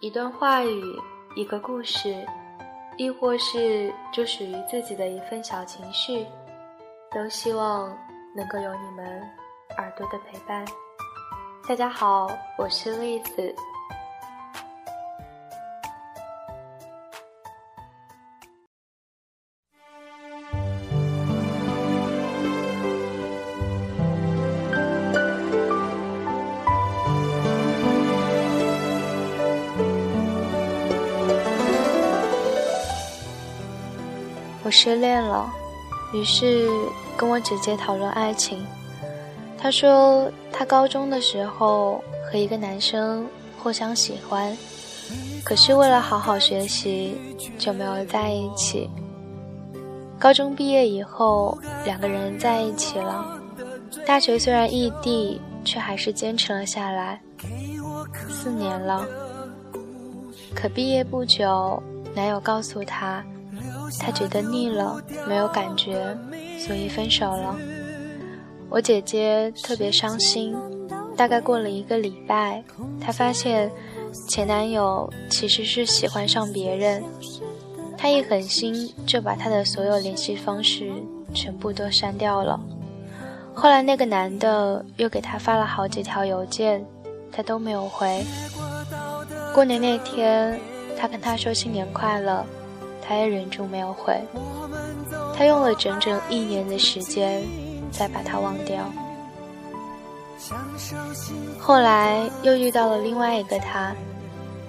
一段话语，一个故事，亦或是就属于自己的一份小情绪，都希望能够有你们耳朵的陪伴。大家好，我是栗子。失恋了，于是跟我姐姐讨论爱情。她说，她高中的时候和一个男生互相喜欢，可是为了好好学习就没有在一起。高中毕业以后，两个人在一起了。大学虽然异地，却还是坚持了下来。四年了，可毕业不久，男友告诉她。他觉得腻了，没有感觉，所以分手了。我姐姐特别伤心。大概过了一个礼拜，她发现前男友其实是喜欢上别人。她一狠心就把他的所有联系方式全部都删掉了。后来那个男的又给她发了好几条邮件，她都没有回。过年那天，他跟他说新年快乐。他也忍住没有回，他用了整整一年的时间才把他忘掉。后来又遇到了另外一个他，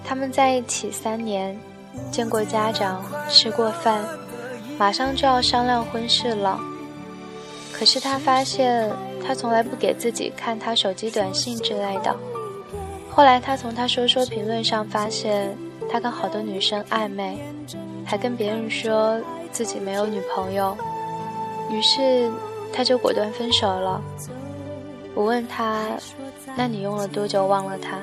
他们在一起三年，见过家长，吃过饭，马上就要商量婚事了。可是他发现他从来不给自己看他手机短信之类的。后来他从他说说评论上发现，他跟好多女生暧昧。还跟别人说自己没有女朋友，于是他就果断分手了。我问他：“那你用了多久忘了他？”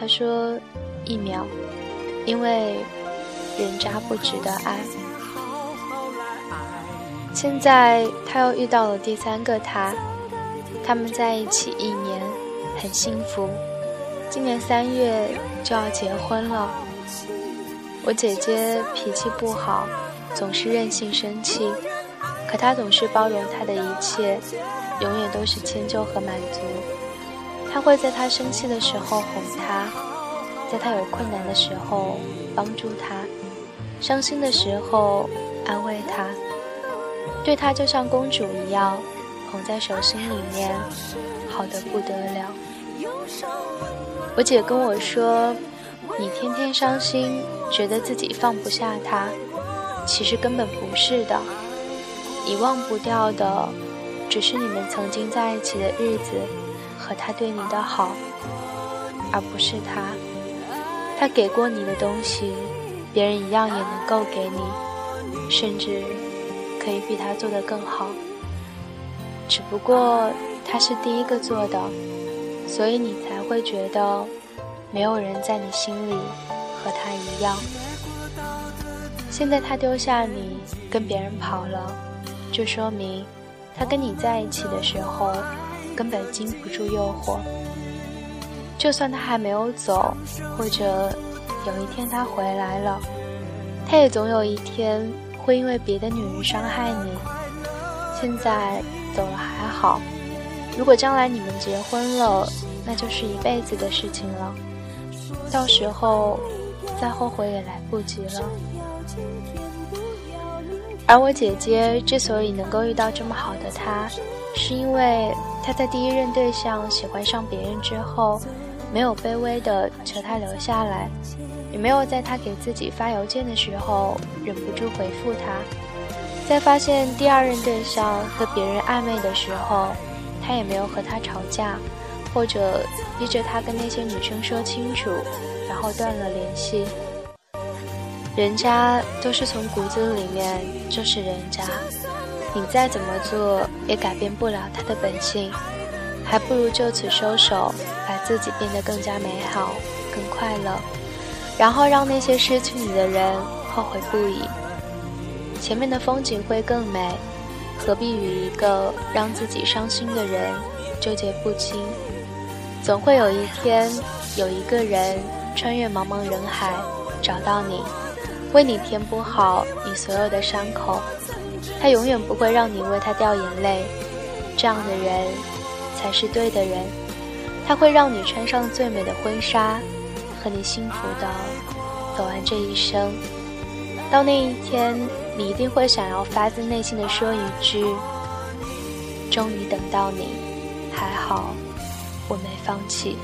他说：“一秒，因为人渣不值得爱。”现在他又遇到了第三个他，他们在一起一年，很幸福，今年三月就要结婚了。我姐姐脾气不好，总是任性生气，可她总是包容她的一切，永远都是迁就和满足。她会在她生气的时候哄她，在她有困难的时候帮助她，伤心的时候安慰她，对她就像公主一样，捧在手心里面，好的不得了。我姐跟我说。你天天伤心，觉得自己放不下他，其实根本不是的。你忘不掉的，只是你们曾经在一起的日子和他对你的好，而不是他。他给过你的东西，别人一样也能够给你，甚至可以比他做得更好。只不过他是第一个做的，所以你才会觉得。没有人在你心里和他一样。现在他丢下你跟别人跑了，就说明他跟你在一起的时候根本经不住诱惑。就算他还没有走，或者有一天他回来了，他也总有一天会因为别的女人伤害你。现在走了还好，如果将来你们结婚了，那就是一辈子的事情了。到时候再后悔也来不及了。而我姐姐之所以能够遇到这么好的他，是因为她在第一任对象喜欢上别人之后，没有卑微的求他留下来，也没有在他给自己发邮件的时候忍不住回复他，在发现第二任对象和别人暧昧的时候，他也没有和他吵架。或者逼着他跟那些女生说清楚，然后断了联系。人家都是从骨子里面就是人家，你再怎么做也改变不了他的本性，还不如就此收手，把自己变得更加美好、更快乐，然后让那些失去你的人后悔不已。前面的风景会更美，何必与一个让自己伤心的人纠结不清？总会有一天，有一个人穿越茫茫人海找到你，为你填补好你所有的伤口。他永远不会让你为他掉眼泪，这样的人才是对的人。他会让你穿上最美的婚纱，和你幸福的走完这一生。到那一天，你一定会想要发自内心的说一句：“终于等到你，还好，我没放弃。”